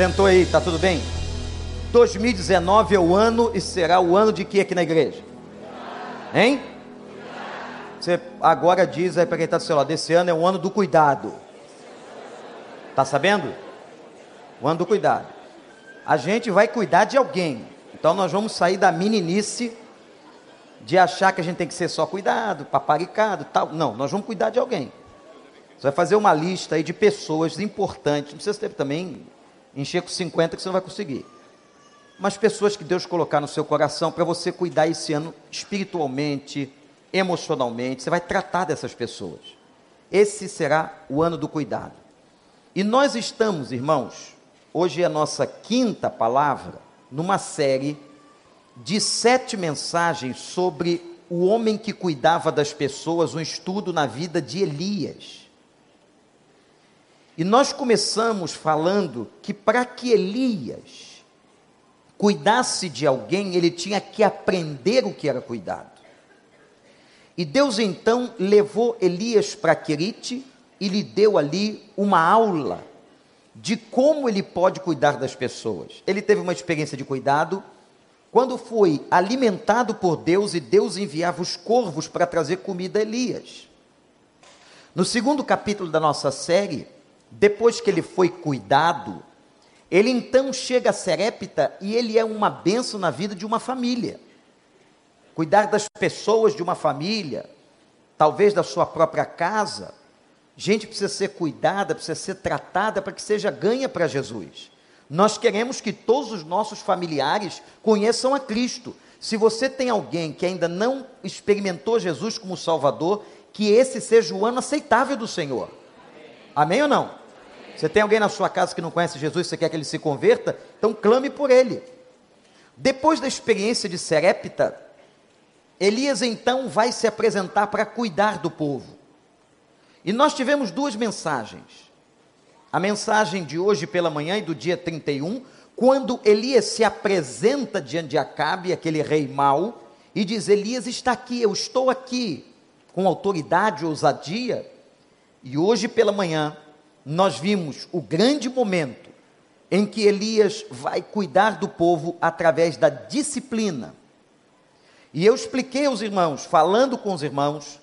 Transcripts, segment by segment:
Sentou aí, tá tudo bem? 2019 é o ano e será o ano de que aqui na igreja? Hein? Você agora diz aí para quem está do seu lado, esse ano é o ano do cuidado. Tá sabendo? O ano do cuidado. A gente vai cuidar de alguém. Então nós vamos sair da meninice de achar que a gente tem que ser só cuidado, paparicado, tal. Não, nós vamos cuidar de alguém. Você vai fazer uma lista aí de pessoas importantes. Não precisa ter também encher com 50 que você não vai conseguir. Mas pessoas que Deus colocar no seu coração para você cuidar esse ano espiritualmente, emocionalmente. Você vai tratar dessas pessoas. Esse será o ano do cuidado. E nós estamos, irmãos, hoje é a nossa quinta palavra, numa série de sete mensagens sobre o homem que cuidava das pessoas, um estudo na vida de Elias. E nós começamos falando que para que Elias cuidasse de alguém, ele tinha que aprender o que era cuidado. E Deus então levou Elias para Querite e lhe deu ali uma aula de como ele pode cuidar das pessoas. Ele teve uma experiência de cuidado quando foi alimentado por Deus e Deus enviava os corvos para trazer comida a Elias. No segundo capítulo da nossa série, depois que ele foi cuidado, ele então chega a Serepta e ele é uma benção na vida de uma família. Cuidar das pessoas de uma família, talvez da sua própria casa. Gente precisa ser cuidada, precisa ser tratada para que seja ganha para Jesus. Nós queremos que todos os nossos familiares conheçam a Cristo. Se você tem alguém que ainda não experimentou Jesus como Salvador, que esse seja o ano aceitável do Senhor. Amém, Amém ou não? Você tem alguém na sua casa que não conhece Jesus, você quer que ele se converta? Então clame por ele. Depois da experiência de Serepta, Elias então vai se apresentar para cuidar do povo. E nós tivemos duas mensagens a mensagem de hoje pela manhã e do dia 31, quando Elias se apresenta diante de Acabe, aquele rei mau, e diz: Elias está aqui, eu estou aqui, com autoridade ousadia. E hoje pela manhã, nós vimos o grande momento em que Elias vai cuidar do povo através da disciplina. E eu expliquei aos irmãos, falando com os irmãos,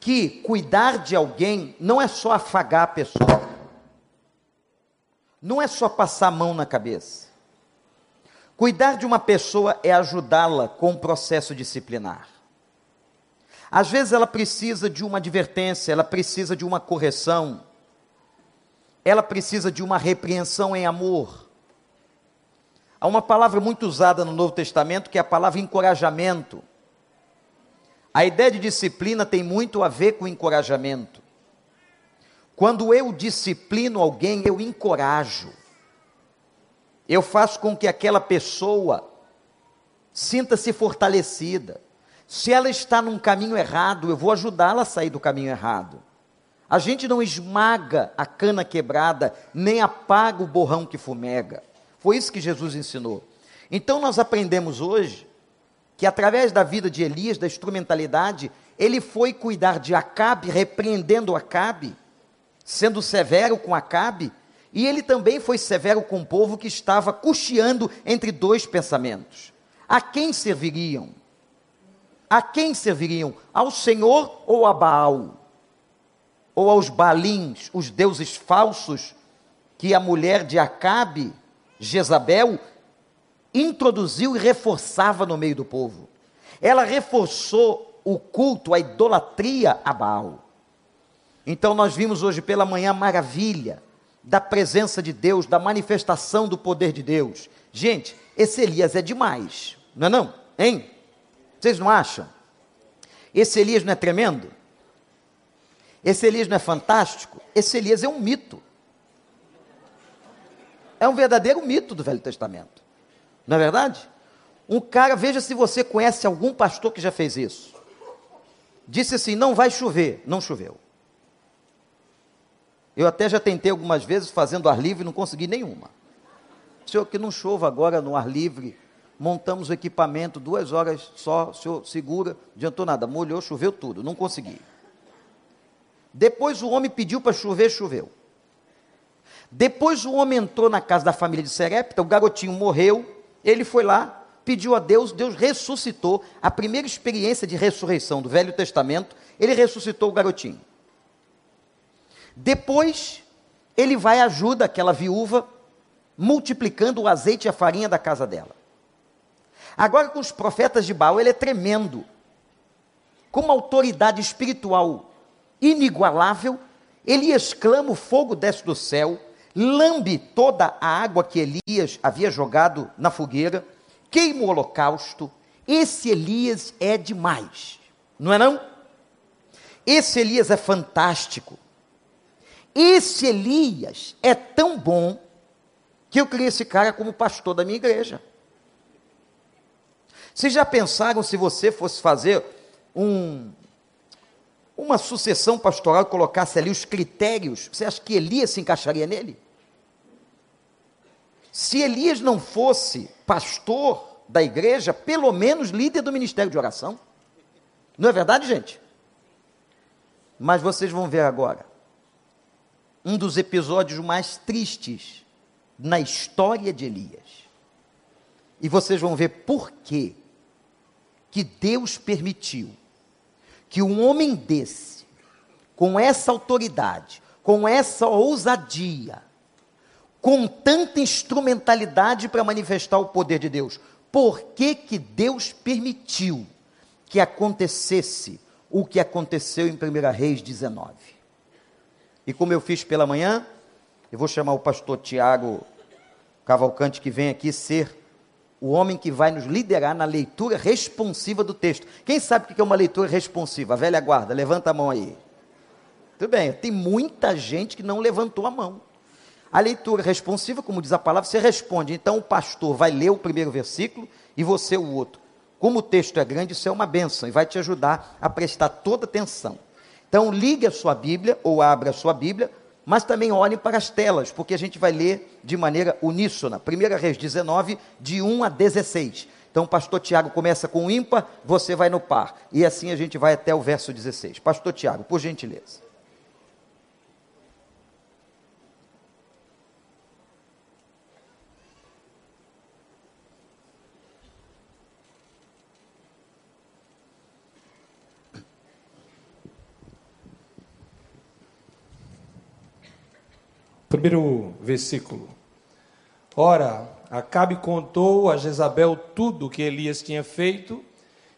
que cuidar de alguém não é só afagar a pessoa não é só passar a mão na cabeça. Cuidar de uma pessoa é ajudá-la com um processo disciplinar. Às vezes ela precisa de uma advertência, ela precisa de uma correção, ela precisa de uma repreensão em amor. Há uma palavra muito usada no Novo Testamento que é a palavra encorajamento. A ideia de disciplina tem muito a ver com encorajamento. Quando eu disciplino alguém, eu encorajo. Eu faço com que aquela pessoa sinta-se fortalecida. Se ela está num caminho errado, eu vou ajudá-la a sair do caminho errado. A gente não esmaga a cana quebrada, nem apaga o borrão que fumega. Foi isso que Jesus ensinou. Então nós aprendemos hoje que através da vida de Elias, da instrumentalidade, ele foi cuidar de Acabe, repreendendo Acabe, sendo severo com Acabe, e ele também foi severo com o povo que estava cocheando entre dois pensamentos. A quem serviriam? A quem serviriam? Ao Senhor ou a Baal? Ou aos Balins, os deuses falsos que a mulher de Acabe, Jezabel, introduziu e reforçava no meio do povo. Ela reforçou o culto, a idolatria a Baal. Então nós vimos hoje pela manhã a maravilha da presença de Deus, da manifestação do poder de Deus. Gente, esse Elias é demais, não é não? Hein? Vocês não acham? Esse Elias não é tremendo? Esse Elias não é fantástico? Esse Elias é um mito. É um verdadeiro mito do Velho Testamento. Não é verdade? Um cara, veja se você conhece algum pastor que já fez isso. Disse assim: não vai chover. Não choveu. Eu até já tentei algumas vezes fazendo ar livre e não consegui nenhuma. Senhor, que não chova agora no ar livre. Montamos o equipamento, duas horas só, o senhor segura, adiantou nada, molhou, choveu tudo, não consegui. Depois o homem pediu para chover, choveu. Depois o homem entrou na casa da família de Serepta, o garotinho morreu, ele foi lá, pediu a Deus, Deus ressuscitou. A primeira experiência de ressurreição do Velho Testamento, ele ressuscitou o garotinho. Depois, ele vai e ajuda aquela viúva, multiplicando o azeite e a farinha da casa dela. Agora, com os profetas de Baal, ele é tremendo. Com uma autoridade espiritual inigualável, ele exclama: o fogo desce do céu, lambe toda a água que Elias havia jogado na fogueira, queima o holocausto. Esse Elias é demais, não é não? Esse Elias é fantástico. Esse Elias é tão bom que eu queria esse cara como pastor da minha igreja. Vocês já pensaram se você fosse fazer um, uma sucessão pastoral colocasse ali os critérios? Você acha que Elias se encaixaria nele? Se Elias não fosse pastor da igreja, pelo menos líder do ministério de oração. Não é verdade, gente? Mas vocês vão ver agora um dos episódios mais tristes na história de Elias. E vocês vão ver por quê que Deus permitiu que um homem desse, com essa autoridade, com essa ousadia, com tanta instrumentalidade para manifestar o poder de Deus. Por que, que Deus permitiu que acontecesse o que aconteceu em 1 Reis 19? E como eu fiz pela manhã, eu vou chamar o pastor Tiago Cavalcante, que vem aqui ser o homem que vai nos liderar na leitura responsiva do texto. Quem sabe o que é uma leitura responsiva? A velha guarda, levanta a mão aí. Tudo bem, tem muita gente que não levantou a mão. A leitura responsiva, como diz a palavra, você responde. Então o pastor vai ler o primeiro versículo e você o outro. Como o texto é grande, isso é uma benção e vai te ajudar a prestar toda atenção. Então ligue a sua Bíblia ou abra a sua Bíblia, mas também olhe para as telas, porque a gente vai ler de maneira uníssona. 1 Reis 19, de 1 a 16. Então pastor Tiago começa com o ímpar, você vai no par. E assim a gente vai até o verso 16. Pastor Tiago, por gentileza. Primeiro versículo. Ora, Acabe contou a Jezabel tudo o que Elias tinha feito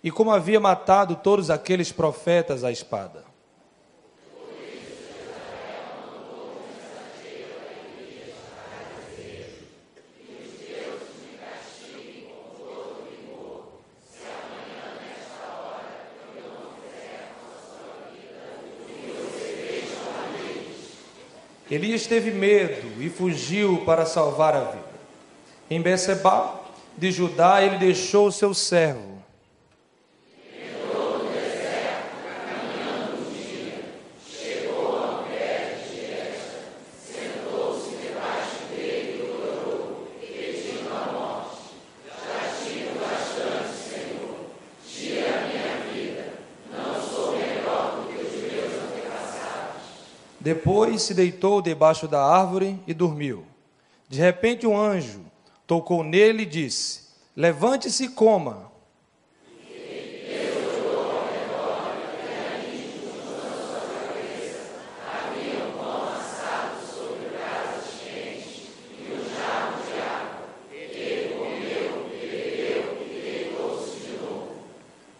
e como havia matado todos aqueles profetas à espada. Elias teve medo e fugiu para salvar a vida. Em Becebá de Judá, ele deixou o seu servo. Depois se deitou debaixo da árvore e dormiu. De repente, um anjo tocou nele e disse: Levante-se e coma.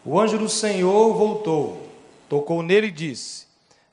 O anjo do Senhor voltou, tocou nele e disse: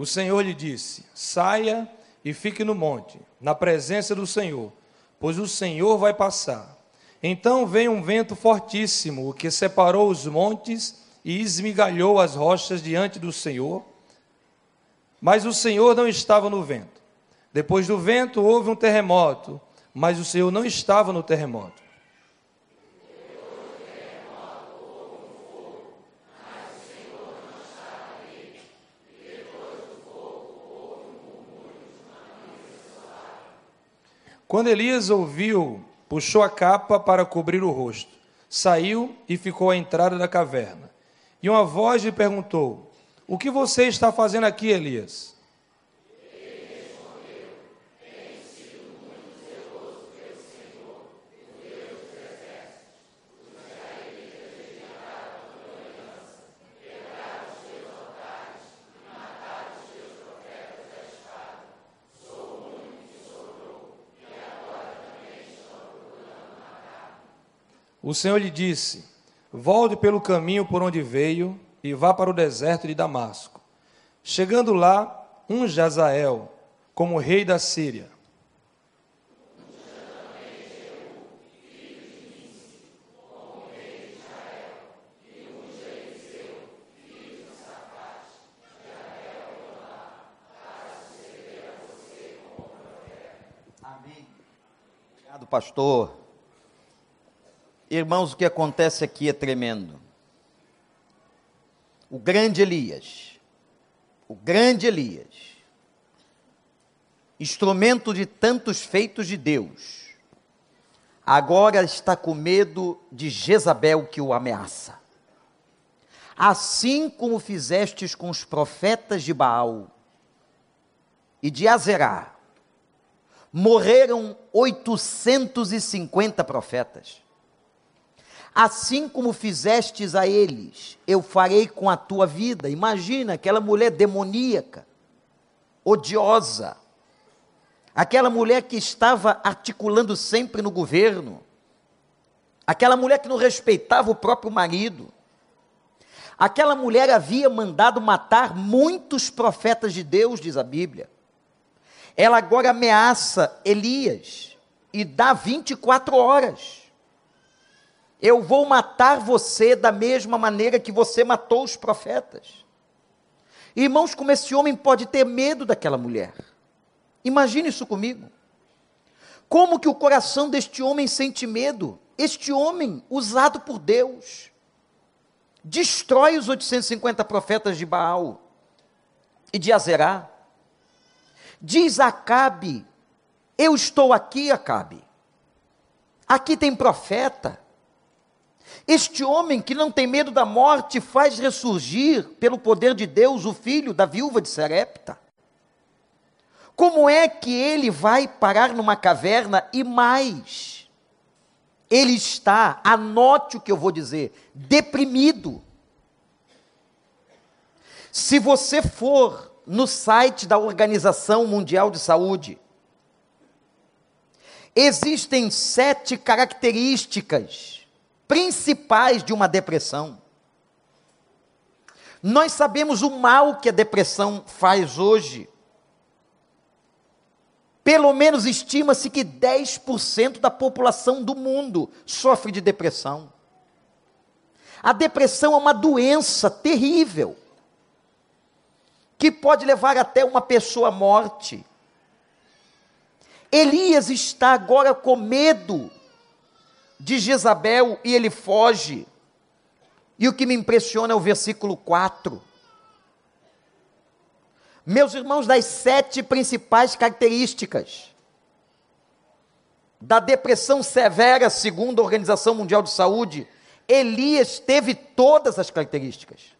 O Senhor lhe disse: Saia e fique no monte, na presença do Senhor, pois o Senhor vai passar. Então veio um vento fortíssimo, o que separou os montes e esmigalhou as rochas diante do Senhor. Mas o Senhor não estava no vento. Depois do vento houve um terremoto, mas o Senhor não estava no terremoto. Quando Elias ouviu, puxou a capa para cobrir o rosto, saiu e ficou à entrada da caverna. E uma voz lhe perguntou: O que você está fazendo aqui, Elias? O Senhor lhe disse: Volte pelo caminho por onde veio e vá para o deserto de Damasco. Chegando lá, um Jazael, como rei da Síria. Obrigado, pastor. Irmãos, o que acontece aqui é tremendo. O grande Elias, o grande Elias, instrumento de tantos feitos de Deus, agora está com medo de Jezabel que o ameaça. Assim como fizestes com os profetas de Baal e de Azerá, morreram 850 profetas Assim como fizestes a eles, eu farei com a tua vida. Imagina aquela mulher demoníaca, odiosa, aquela mulher que estava articulando sempre no governo, aquela mulher que não respeitava o próprio marido. Aquela mulher havia mandado matar muitos profetas de Deus, diz a Bíblia. Ela agora ameaça Elias e dá 24 horas. Eu vou matar você da mesma maneira que você matou os profetas. Irmãos, como esse homem pode ter medo daquela mulher? Imagine isso comigo. Como que o coração deste homem sente medo? Este homem, usado por Deus, destrói os 850 profetas de Baal e de Azerá. Diz Acabe: Eu estou aqui, Acabe. Aqui tem profeta. Este homem que não tem medo da morte faz ressurgir, pelo poder de Deus, o filho da viúva de Serepta. Como é que ele vai parar numa caverna e mais? Ele está, anote o que eu vou dizer, deprimido. Se você for no site da Organização Mundial de Saúde, existem sete características principais de uma depressão. Nós sabemos o mal que a depressão faz hoje. Pelo menos estima-se que 10% da população do mundo sofre de depressão. A depressão é uma doença terrível que pode levar até uma pessoa à morte. Elias está agora com medo de Jezabel e ele foge. E o que me impressiona é o versículo 4. Meus irmãos, das sete principais características da depressão severa, segundo a Organização Mundial de Saúde, Elias teve todas as características: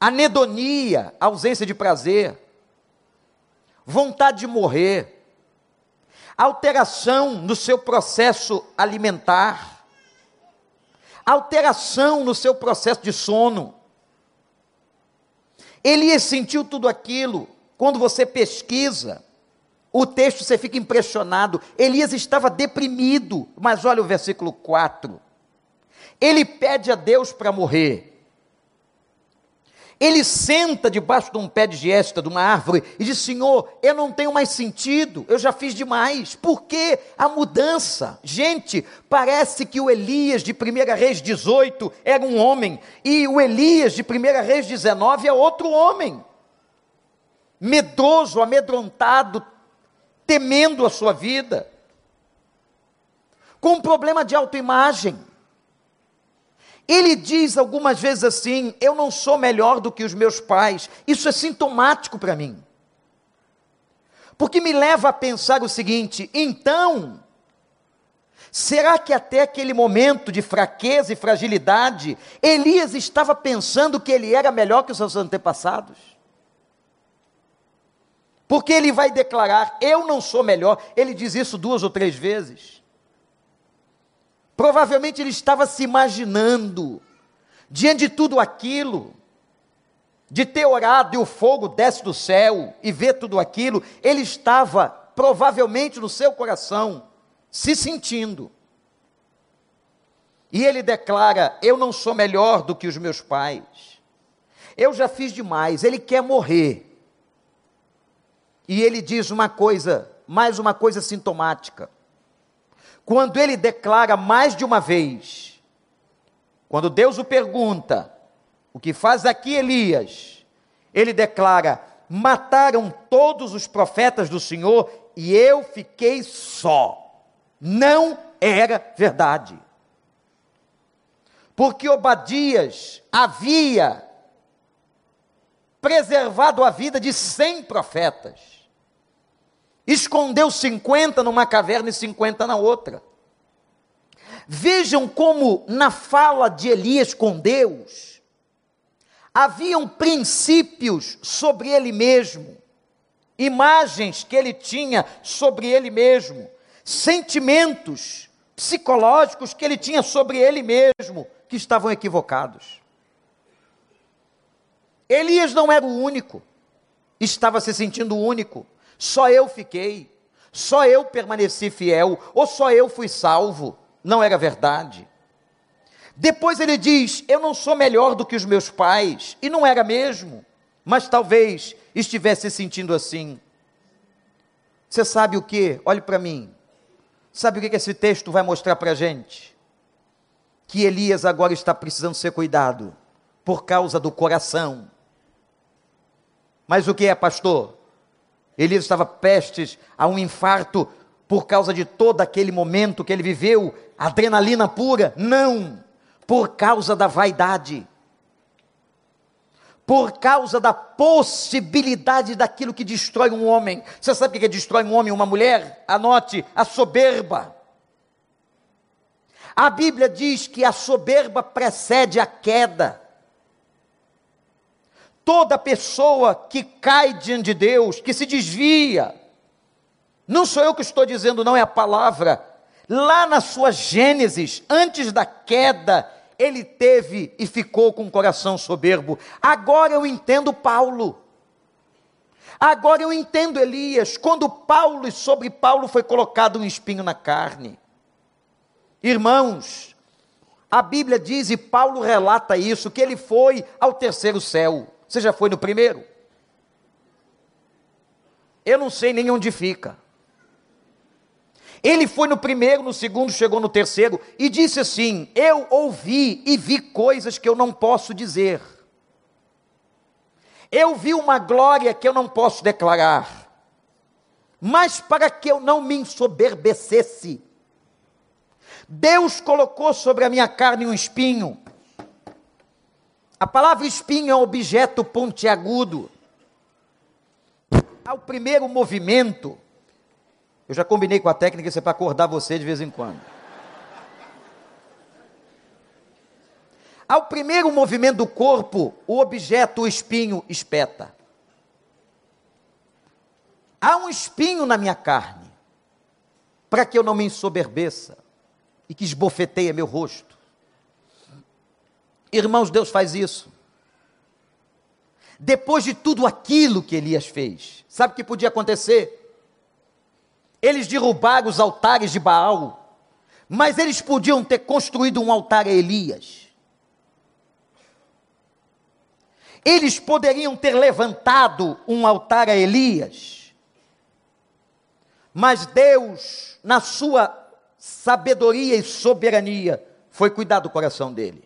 anedonia, ausência de prazer, vontade de morrer, alteração no seu processo alimentar, alteração no seu processo de sono. Elias sentiu tudo aquilo. Quando você pesquisa o texto, você fica impressionado. Elias estava deprimido, mas olha o versículo 4. Ele pede a Deus para morrer. Ele senta debaixo de um pé de gesta, de uma árvore, e diz: Senhor, eu não tenho mais sentido, eu já fiz demais. Por que a mudança? Gente, parece que o Elias de 1 Reis 18 era um homem, e o Elias de 1 Reis 19 é outro homem. Medroso, amedrontado, temendo a sua vida, com um problema de autoimagem. Ele diz algumas vezes assim: Eu não sou melhor do que os meus pais. Isso é sintomático para mim. Porque me leva a pensar o seguinte: então, será que até aquele momento de fraqueza e fragilidade, Elias estava pensando que ele era melhor que os seus antepassados? Porque ele vai declarar: Eu não sou melhor. Ele diz isso duas ou três vezes. Provavelmente ele estava se imaginando, diante de tudo aquilo, de ter orado e o fogo desce do céu e ver tudo aquilo, ele estava provavelmente no seu coração se sentindo. E ele declara: Eu não sou melhor do que os meus pais. Eu já fiz demais. Ele quer morrer. E ele diz uma coisa, mais uma coisa sintomática quando ele declara mais de uma vez, quando Deus o pergunta, o que faz aqui Elias, ele declara: mataram todos os profetas do Senhor e eu fiquei só. Não era verdade. Porque Obadias havia preservado a vida de cem profetas escondeu 50 numa caverna e 50 na outra. Vejam como na fala de Elias com Deus, haviam princípios sobre ele mesmo, imagens que ele tinha sobre ele mesmo, sentimentos psicológicos que ele tinha sobre ele mesmo, que estavam equivocados. Elias não era o único, estava se sentindo único. Só eu fiquei, só eu permaneci fiel, ou só eu fui salvo. Não era verdade. Depois ele diz: Eu não sou melhor do que os meus pais, e não era mesmo, mas talvez estivesse sentindo assim. Você sabe o que? Olhe para mim. Sabe o que esse texto vai mostrar para a gente? Que Elias agora está precisando ser cuidado por causa do coração. Mas o que é, pastor? Elias estava prestes a um infarto por causa de todo aquele momento que ele viveu, adrenalina pura. Não, por causa da vaidade. Por causa da possibilidade daquilo que destrói um homem. Você sabe o que destrói um homem e uma mulher? Anote: a soberba. A Bíblia diz que a soberba precede a queda toda pessoa que cai diante de Deus, que se desvia, não sou eu que estou dizendo, não é a palavra. Lá na sua Gênesis, antes da queda, ele teve e ficou com o coração soberbo. Agora eu entendo Paulo. Agora eu entendo Elias, quando Paulo e sobre Paulo foi colocado um espinho na carne. Irmãos, a Bíblia diz e Paulo relata isso que ele foi ao terceiro céu. Você já foi no primeiro? Eu não sei nem onde fica. Ele foi no primeiro, no segundo, chegou no terceiro e disse assim: Eu ouvi e vi coisas que eu não posso dizer. Eu vi uma glória que eu não posso declarar. Mas para que eu não me ensoberbecesse, Deus colocou sobre a minha carne um espinho a palavra espinho é um objeto pontiagudo. Ao primeiro movimento, eu já combinei com a técnica, isso é para acordar você de vez em quando. Ao primeiro movimento do corpo, o objeto, o espinho, espeta. Há um espinho na minha carne, para que eu não me ensoberbeça e que esbofeteie meu rosto. Irmãos, Deus faz isso. Depois de tudo aquilo que Elias fez, sabe o que podia acontecer? Eles derrubaram os altares de Baal, mas eles podiam ter construído um altar a Elias. Eles poderiam ter levantado um altar a Elias, mas Deus, na sua sabedoria e soberania, foi cuidar do coração dele.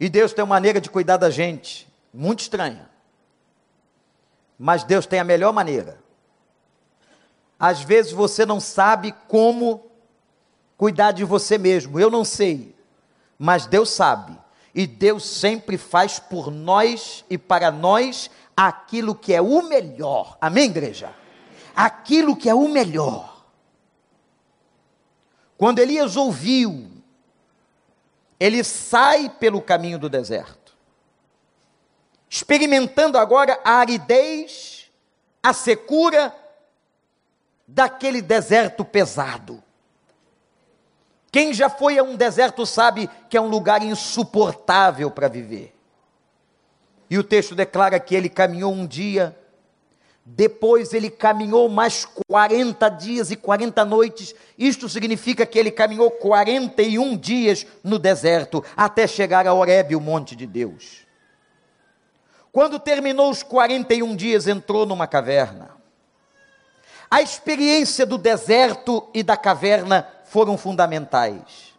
E Deus tem uma maneira de cuidar da gente, muito estranha. Mas Deus tem a melhor maneira. Às vezes você não sabe como cuidar de você mesmo. Eu não sei, mas Deus sabe. E Deus sempre faz por nós e para nós aquilo que é o melhor. Amém, igreja? Aquilo que é o melhor. Quando Elias ouviu, ele sai pelo caminho do deserto, experimentando agora a aridez, a secura daquele deserto pesado. Quem já foi a um deserto sabe que é um lugar insuportável para viver. E o texto declara que ele caminhou um dia, depois ele caminhou mais 40 dias e 40 noites. Isto significa que ele caminhou 41 dias no deserto, até chegar a Horebe, o monte de Deus. Quando terminou os 41 dias, entrou numa caverna. A experiência do deserto e da caverna foram fundamentais.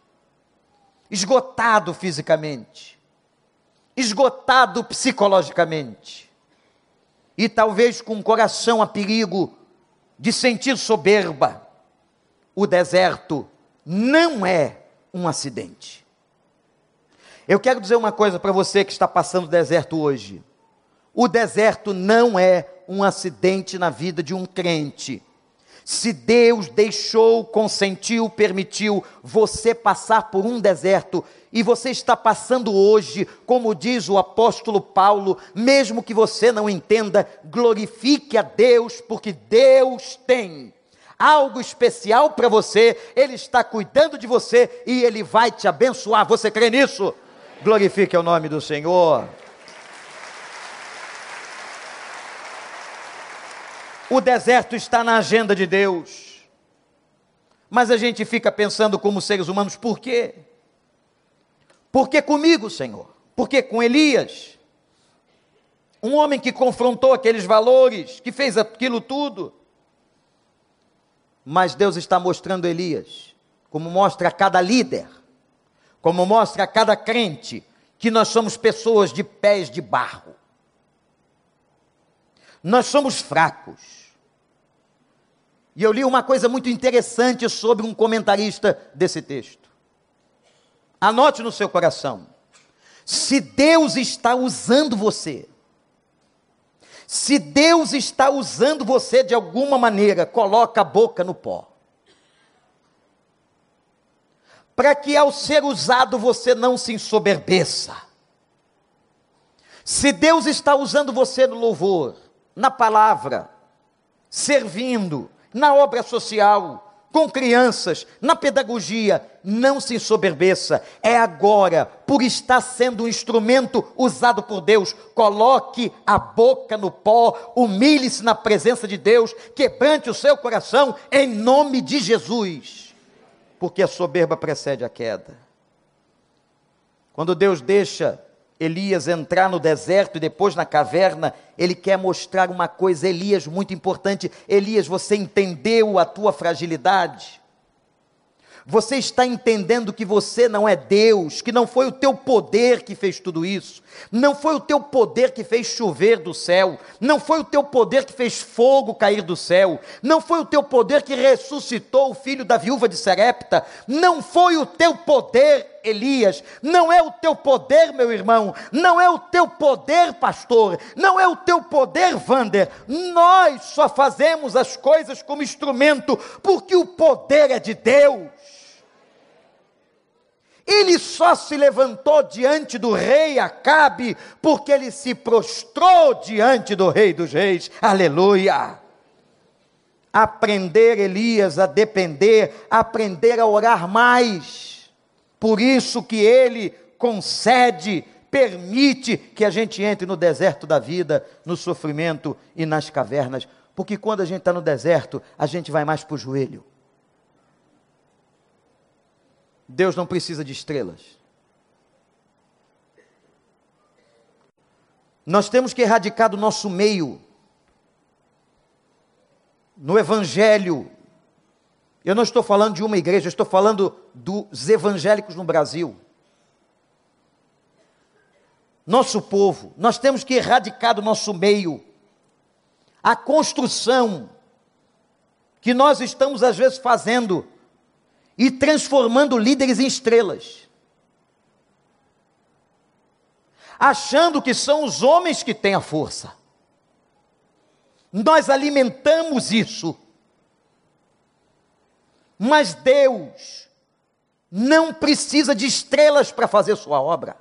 Esgotado fisicamente, esgotado psicologicamente, e talvez com o coração a perigo de sentir soberba, o deserto não é um acidente. Eu quero dizer uma coisa para você que está passando o deserto hoje. O deserto não é um acidente na vida de um crente. Se Deus deixou, consentiu, permitiu você passar por um deserto, e você está passando hoje, como diz o apóstolo Paulo, mesmo que você não entenda, glorifique a Deus, porque Deus tem algo especial para você, Ele está cuidando de você e Ele vai te abençoar. Você crê nisso? Glorifique o nome do Senhor. O deserto está na agenda de Deus. Mas a gente fica pensando como seres humanos, por quê? Por que comigo, Senhor? Por que com Elias? Um homem que confrontou aqueles valores, que fez aquilo tudo. Mas Deus está mostrando Elias, como mostra a cada líder, como mostra a cada crente, que nós somos pessoas de pés de barro. Nós somos fracos. E eu li uma coisa muito interessante sobre um comentarista desse texto. Anote no seu coração. Se Deus está usando você, se Deus está usando você de alguma maneira, coloca a boca no pó. Para que ao ser usado você não se ensoberbeça. Se Deus está usando você no louvor, na palavra, servindo, na obra social, com crianças, na pedagogia, não se ensoberbeça. É agora, por estar sendo um instrumento usado por Deus. Coloque a boca no pó, humilhe-se na presença de Deus, quebrante o seu coração em nome de Jesus. Porque a soberba precede a queda. Quando Deus deixa Elias entrar no deserto e depois na caverna, ele quer mostrar uma coisa, Elias, muito importante. Elias, você entendeu a tua fragilidade? Você está entendendo que você não é Deus, que não foi o teu poder que fez tudo isso, não foi o teu poder que fez chover do céu, não foi o teu poder que fez fogo cair do céu, não foi o teu poder que ressuscitou o filho da viúva de Serepta, não foi o teu poder, Elias, não é o teu poder, meu irmão, não é o teu poder, pastor, não é o teu poder, Vander. Nós só fazemos as coisas como instrumento, porque o poder é de Deus. Ele só se levantou diante do rei Acabe porque ele se prostrou diante do rei dos reis. Aleluia! Aprender Elias a depender, aprender a orar mais. Por isso que ele concede, permite que a gente entre no deserto da vida, no sofrimento e nas cavernas. Porque quando a gente está no deserto, a gente vai mais para o joelho. Deus não precisa de estrelas. Nós temos que erradicar do nosso meio, no Evangelho. Eu não estou falando de uma igreja, eu estou falando dos evangélicos no Brasil. Nosso povo, nós temos que erradicar do nosso meio a construção que nós estamos às vezes fazendo e transformando líderes em estrelas. Achando que são os homens que têm a força. Nós alimentamos isso. Mas Deus não precisa de estrelas para fazer sua obra.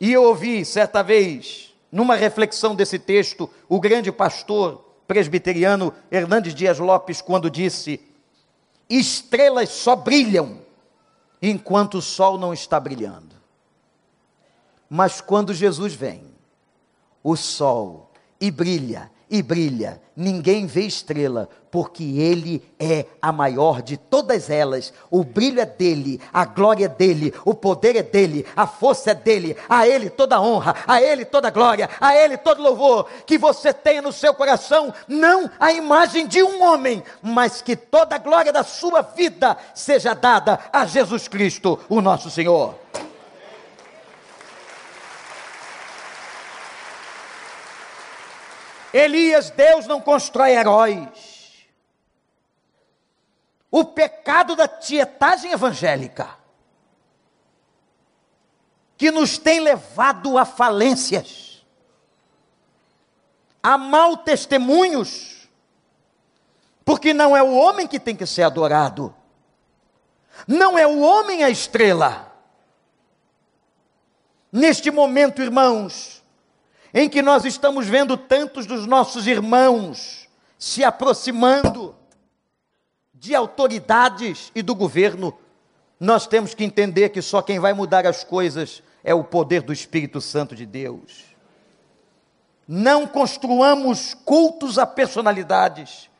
E eu ouvi certa vez, numa reflexão desse texto, o grande pastor presbiteriano Hernandes Dias Lopes, quando disse: Estrelas só brilham enquanto o sol não está brilhando. Mas quando Jesus vem, o sol e brilha e brilha, ninguém vê estrela, porque Ele é a maior de todas elas. O brilho é dele, a glória é dele, o poder é dele, a força é dele. A Ele toda honra, a Ele toda glória, a Ele todo louvor. Que você tenha no seu coração não a imagem de um homem, mas que toda a glória da sua vida seja dada a Jesus Cristo, o nosso Senhor. Elias, Deus não constrói heróis. O pecado da tietagem evangélica, que nos tem levado a falências, a mal testemunhos, porque não é o homem que tem que ser adorado, não é o homem a estrela. Neste momento, irmãos, em que nós estamos vendo tantos dos nossos irmãos se aproximando de autoridades e do governo, nós temos que entender que só quem vai mudar as coisas é o poder do Espírito Santo de Deus. Não construamos cultos a personalidades,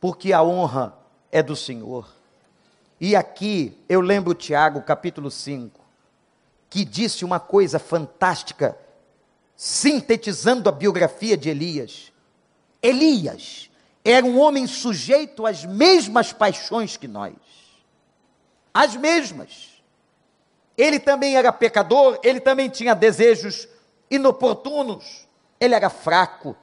porque a honra é do Senhor. E aqui eu lembro Tiago, capítulo 5, que disse uma coisa fantástica sintetizando a biografia de Elias. Elias era um homem sujeito às mesmas paixões que nós. As mesmas. Ele também era pecador, ele também tinha desejos inoportunos. Ele era fraco.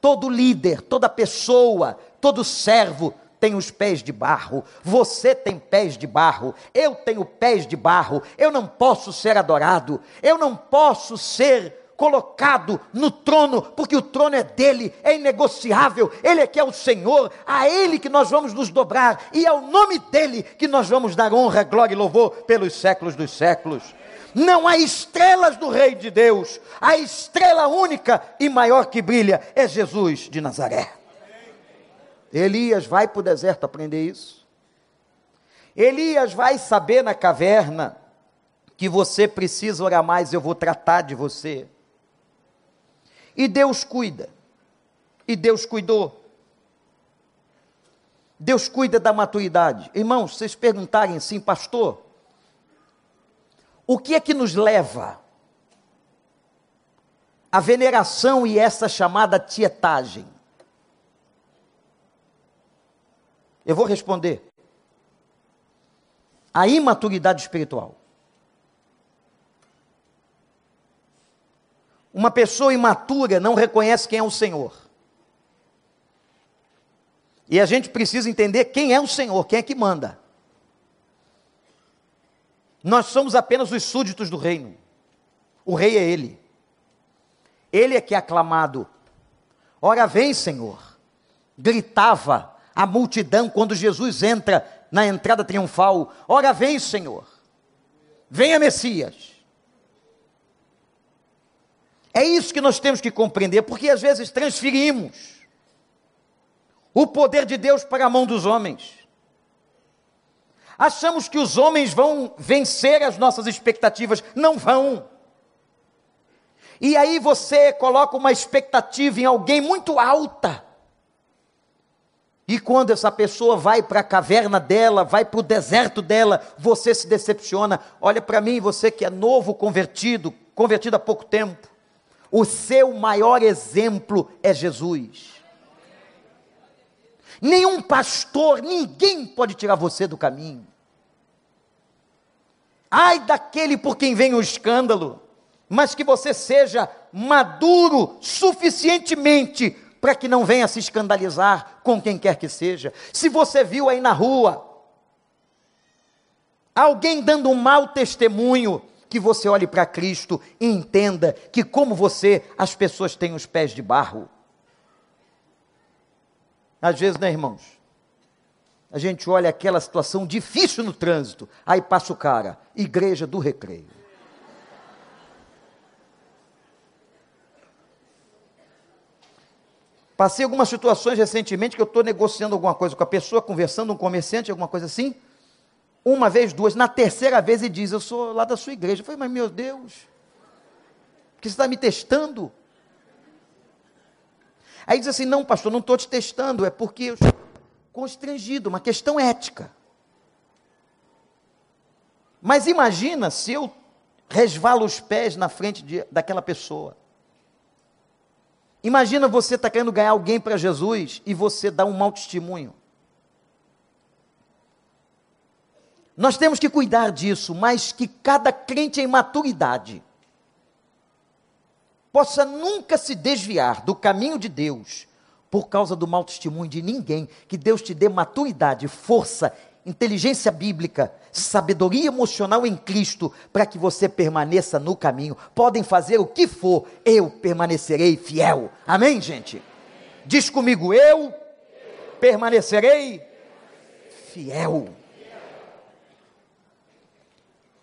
Todo líder, toda pessoa, todo servo tem os pés de barro, você tem pés de barro, eu tenho pés de barro, eu não posso ser adorado, eu não posso ser colocado no trono, porque o trono é dele, é inegociável, ele é que é o Senhor, a ele que nós vamos nos dobrar, e é ao nome dele que nós vamos dar honra, glória e louvor pelos séculos dos séculos. Não há estrelas do Rei de Deus, a estrela única e maior que brilha é Jesus de Nazaré. Elias vai para o deserto aprender isso. Elias vai saber na caverna que você precisa orar mais, eu vou tratar de você. E Deus cuida. E Deus cuidou. Deus cuida da maturidade. Irmãos, vocês perguntarem assim, pastor, o que é que nos leva à veneração e essa chamada tietagem? Eu vou responder. A imaturidade espiritual. Uma pessoa imatura não reconhece quem é o Senhor. E a gente precisa entender quem é o Senhor, quem é que manda. Nós somos apenas os súditos do reino. O rei é ele. Ele é que é aclamado. Ora vem, Senhor. Gritava a multidão quando Jesus entra na entrada triunfal. Ora vem, Senhor. Venha, Messias. É isso que nós temos que compreender, porque às vezes transferimos o poder de Deus para a mão dos homens. Achamos que os homens vão vencer as nossas expectativas, não vão. E aí você coloca uma expectativa em alguém muito alta. E quando essa pessoa vai para a caverna dela, vai para o deserto dela, você se decepciona. Olha para mim, você que é novo convertido, convertido há pouco tempo. O seu maior exemplo é Jesus. Nenhum pastor, ninguém pode tirar você do caminho. Ai daquele por quem vem o escândalo, mas que você seja maduro suficientemente para que não venha se escandalizar com quem quer que seja. Se você viu aí na rua alguém dando um mau testemunho, que você olhe para Cristo e entenda que, como você, as pessoas têm os pés de barro. Às vezes, né, irmãos? A gente olha aquela situação difícil no trânsito, aí passa o cara, igreja do recreio. Passei algumas situações recentemente que eu estou negociando alguma coisa com a pessoa, conversando, um comerciante, alguma coisa assim. Uma vez, duas, na terceira vez ele diz: Eu sou lá da sua igreja. Eu falei, mas meu Deus, que você está me testando? Aí diz assim: Não, pastor, não estou te testando, é porque eu estou constrangido, uma questão ética. Mas imagina se eu resvalo os pés na frente de, daquela pessoa. Imagina você estar tá querendo ganhar alguém para Jesus e você dá um mau testemunho. Nós temos que cuidar disso, mas que cada crente em maturidade possa nunca se desviar do caminho de Deus por causa do mau testemunho de ninguém. Que Deus te dê maturidade, força inteligência bíblica, sabedoria emocional em Cristo, para que você permaneça no caminho. Podem fazer o que for, eu permanecerei fiel. Amém, gente? Diz comigo, eu permanecerei fiel.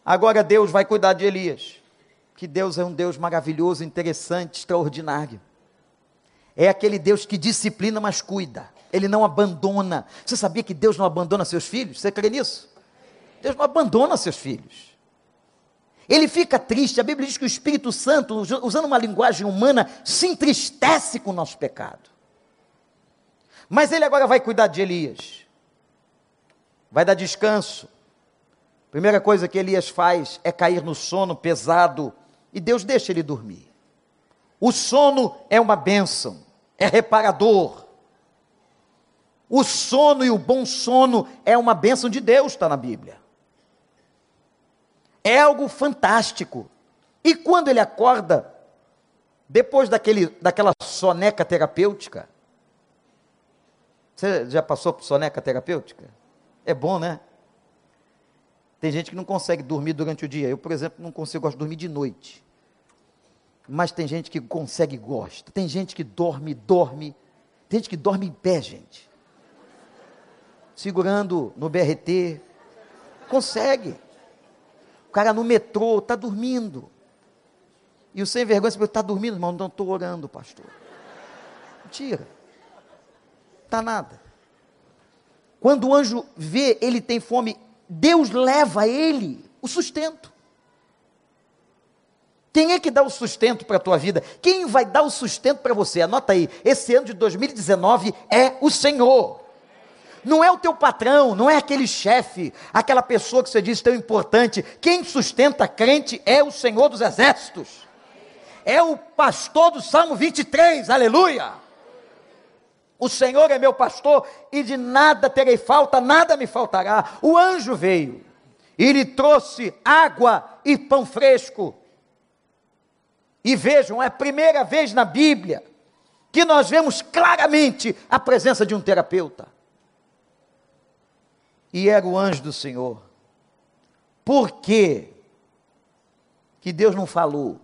Agora Deus vai cuidar de Elias. Que Deus é um Deus maravilhoso, interessante, extraordinário. É aquele Deus que disciplina, mas cuida. Ele não abandona. Você sabia que Deus não abandona seus filhos? Você crê nisso? Deus não abandona seus filhos. Ele fica triste. A Bíblia diz que o Espírito Santo, usando uma linguagem humana, se entristece com o nosso pecado. Mas ele agora vai cuidar de Elias. Vai dar descanso. Primeira coisa que Elias faz é cair no sono pesado e Deus deixa ele dormir. O sono é uma bênção, é reparador. O sono e o bom sono é uma bênção de Deus, está na Bíblia. É algo fantástico. E quando ele acorda, depois daquele, daquela soneca terapêutica, você já passou por soneca terapêutica? É bom, né? Tem gente que não consegue dormir durante o dia. Eu, por exemplo, não consigo, gosto de dormir de noite. Mas tem gente que consegue e gosta. Tem gente que dorme, dorme. Tem gente que dorme em pé, gente segurando no BRT. Consegue. O cara no metrô está dormindo. E o sem vergonha está dormindo, irmão. Não estou orando, pastor. Mentira. Está nada. Quando o anjo vê, ele tem fome, Deus leva a ele o sustento. Quem é que dá o sustento para a tua vida? Quem vai dar o sustento para você? Anota aí, esse ano de 2019 é o Senhor. Não é o teu patrão, não é aquele chefe, aquela pessoa que você diz tão importante. Quem sustenta crente é o Senhor dos Exércitos. É o pastor do Salmo 23, aleluia. O Senhor é meu pastor e de nada terei falta, nada me faltará. O anjo veio e lhe trouxe água e pão fresco. E vejam, é a primeira vez na Bíblia que nós vemos claramente a presença de um terapeuta e era o anjo do Senhor. Por quê? que Deus não falou?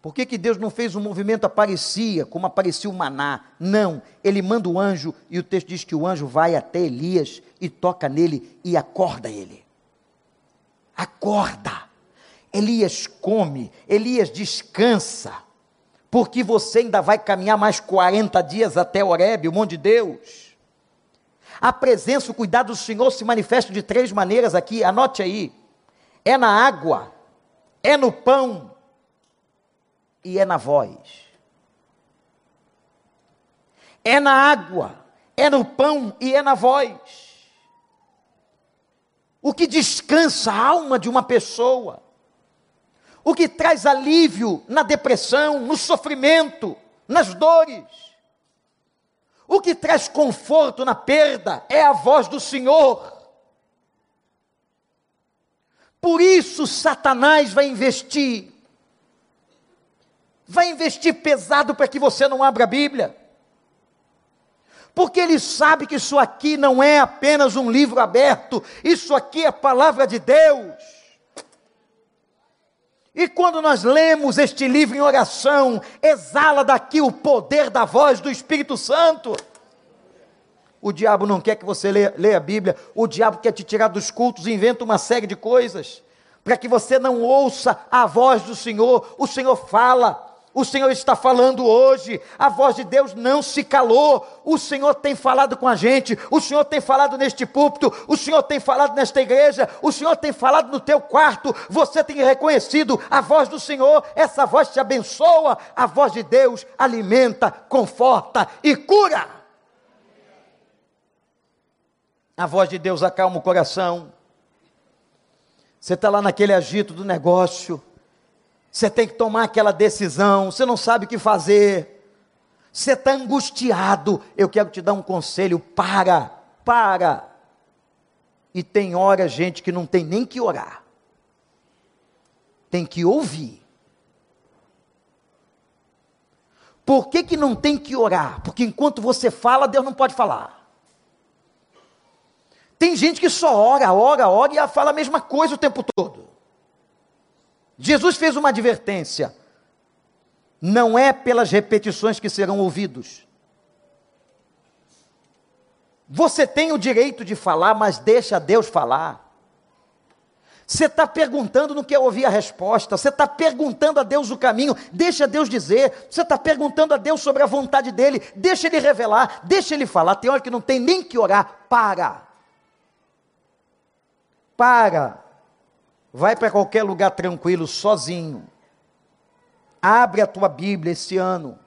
Por que, que Deus não fez um movimento aparecia, como aparecia o maná? Não, ele manda o anjo, e o texto diz que o anjo vai até Elias e toca nele e acorda ele. Acorda. Elias come, Elias descansa, porque você ainda vai caminhar mais 40 dias até Horebe, o monte de Deus. A presença, o cuidado do Senhor se manifesta de três maneiras aqui, anote aí: é na água, é no pão e é na voz. É na água, é no pão e é na voz. O que descansa a alma de uma pessoa, o que traz alívio na depressão, no sofrimento, nas dores, o que traz conforto na perda é a voz do Senhor. Por isso, Satanás vai investir, vai investir pesado para que você não abra a Bíblia porque ele sabe que isso aqui não é apenas um livro aberto, isso aqui é a palavra de Deus. E quando nós lemos este livro em oração, exala daqui o poder da voz do Espírito Santo. O diabo não quer que você leia, leia, a Bíblia, o diabo quer te tirar dos cultos inventa uma série de coisas, para que você não ouça a voz do Senhor. O Senhor fala, o Senhor está falando hoje, a voz de Deus não se calou. O Senhor tem falado com a gente, o Senhor tem falado neste púlpito, o Senhor tem falado nesta igreja, o Senhor tem falado no teu quarto. Você tem reconhecido a voz do Senhor, essa voz te abençoa. A voz de Deus alimenta, conforta e cura. A voz de Deus acalma o coração. Você está lá naquele agito do negócio você tem que tomar aquela decisão, você não sabe o que fazer, você está angustiado. Eu quero te dar um conselho: para, para. E tem hora, gente, que não tem nem que orar, tem que ouvir. Por que, que não tem que orar? Porque enquanto você fala, Deus não pode falar. Tem gente que só ora, ora, ora e fala a mesma coisa o tempo todo. Jesus fez uma advertência: não é pelas repetições que serão ouvidos. Você tem o direito de falar, mas deixa Deus falar. Você está perguntando, não quer ouvir a resposta. Você está perguntando a Deus o caminho, deixa Deus dizer. Você está perguntando a Deus sobre a vontade dele, deixa ele revelar, deixa ele falar. Tem hora que não tem nem que orar. Para. Para. Vai para qualquer lugar tranquilo, sozinho. Abre a tua Bíblia esse ano.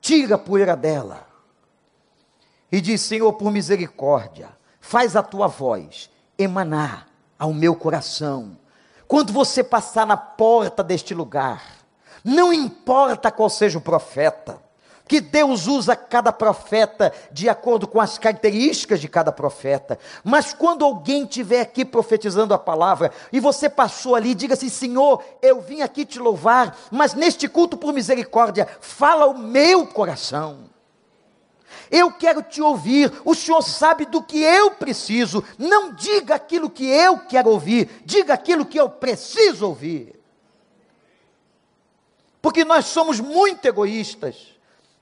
Tira a poeira dela. E diz: Senhor, por misericórdia, faz a tua voz emanar ao meu coração. Quando você passar na porta deste lugar, não importa qual seja o profeta, que Deus usa cada profeta de acordo com as características de cada profeta. Mas quando alguém estiver aqui profetizando a palavra e você passou ali, diga assim: Senhor, eu vim aqui te louvar, mas neste culto por misericórdia, fala o meu coração. Eu quero te ouvir, o Senhor sabe do que eu preciso. Não diga aquilo que eu quero ouvir, diga aquilo que eu preciso ouvir. Porque nós somos muito egoístas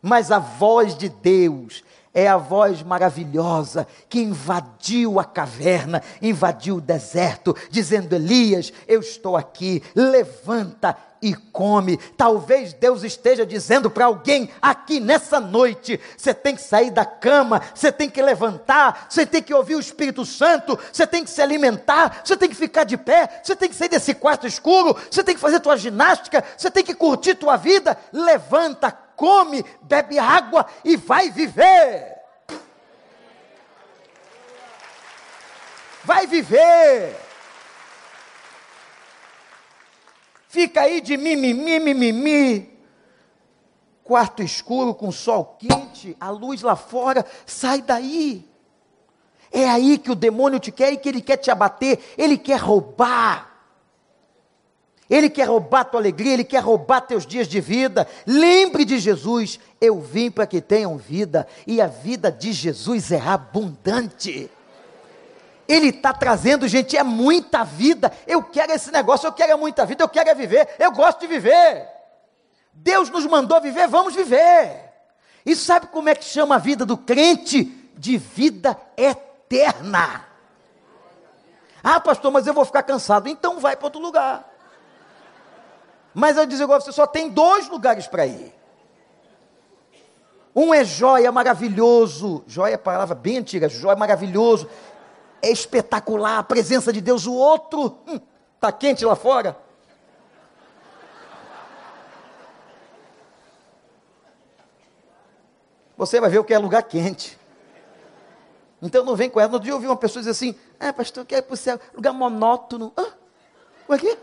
mas a voz de Deus é a voz maravilhosa que invadiu a caverna, invadiu o deserto, dizendo: Elias, eu estou aqui, levanta e come. Talvez Deus esteja dizendo para alguém aqui nessa noite: você tem que sair da cama, você tem que levantar, você tem que ouvir o Espírito Santo, você tem que se alimentar, você tem que ficar de pé, você tem que sair desse quarto escuro, você tem que fazer tua ginástica, você tem que curtir tua vida. Levanta, come, bebe água e vai viver. Vai viver. Fica aí de mimimi, mimimi. Quarto escuro com sol quente, a luz lá fora, sai daí. É aí que o demônio te quer e que ele quer te abater, ele quer roubar. Ele quer roubar tua alegria, ele quer roubar teus dias de vida. Lembre de Jesus, eu vim para que tenham vida, e a vida de Jesus é abundante. Ele está trazendo, gente, é muita vida. Eu quero esse negócio, eu quero é muita vida, eu quero é viver, eu gosto de viver. Deus nos mandou viver, vamos viver. E sabe como é que chama a vida do crente? De vida eterna. Ah, pastor, mas eu vou ficar cansado. Então vai para outro lugar. Mas eu digo você só tem dois lugares para ir. Um é joia maravilhoso. Joia é palavra bem antiga. Joia maravilhoso. É espetacular a presença de Deus. O outro, hum, quente lá fora. Você vai ver o que é lugar quente. Então não vem com ela. No dia eu ouvi uma pessoa dizer assim: Ah, pastor, quer ir para o céu? Lugar monótono. Ah, como é que é?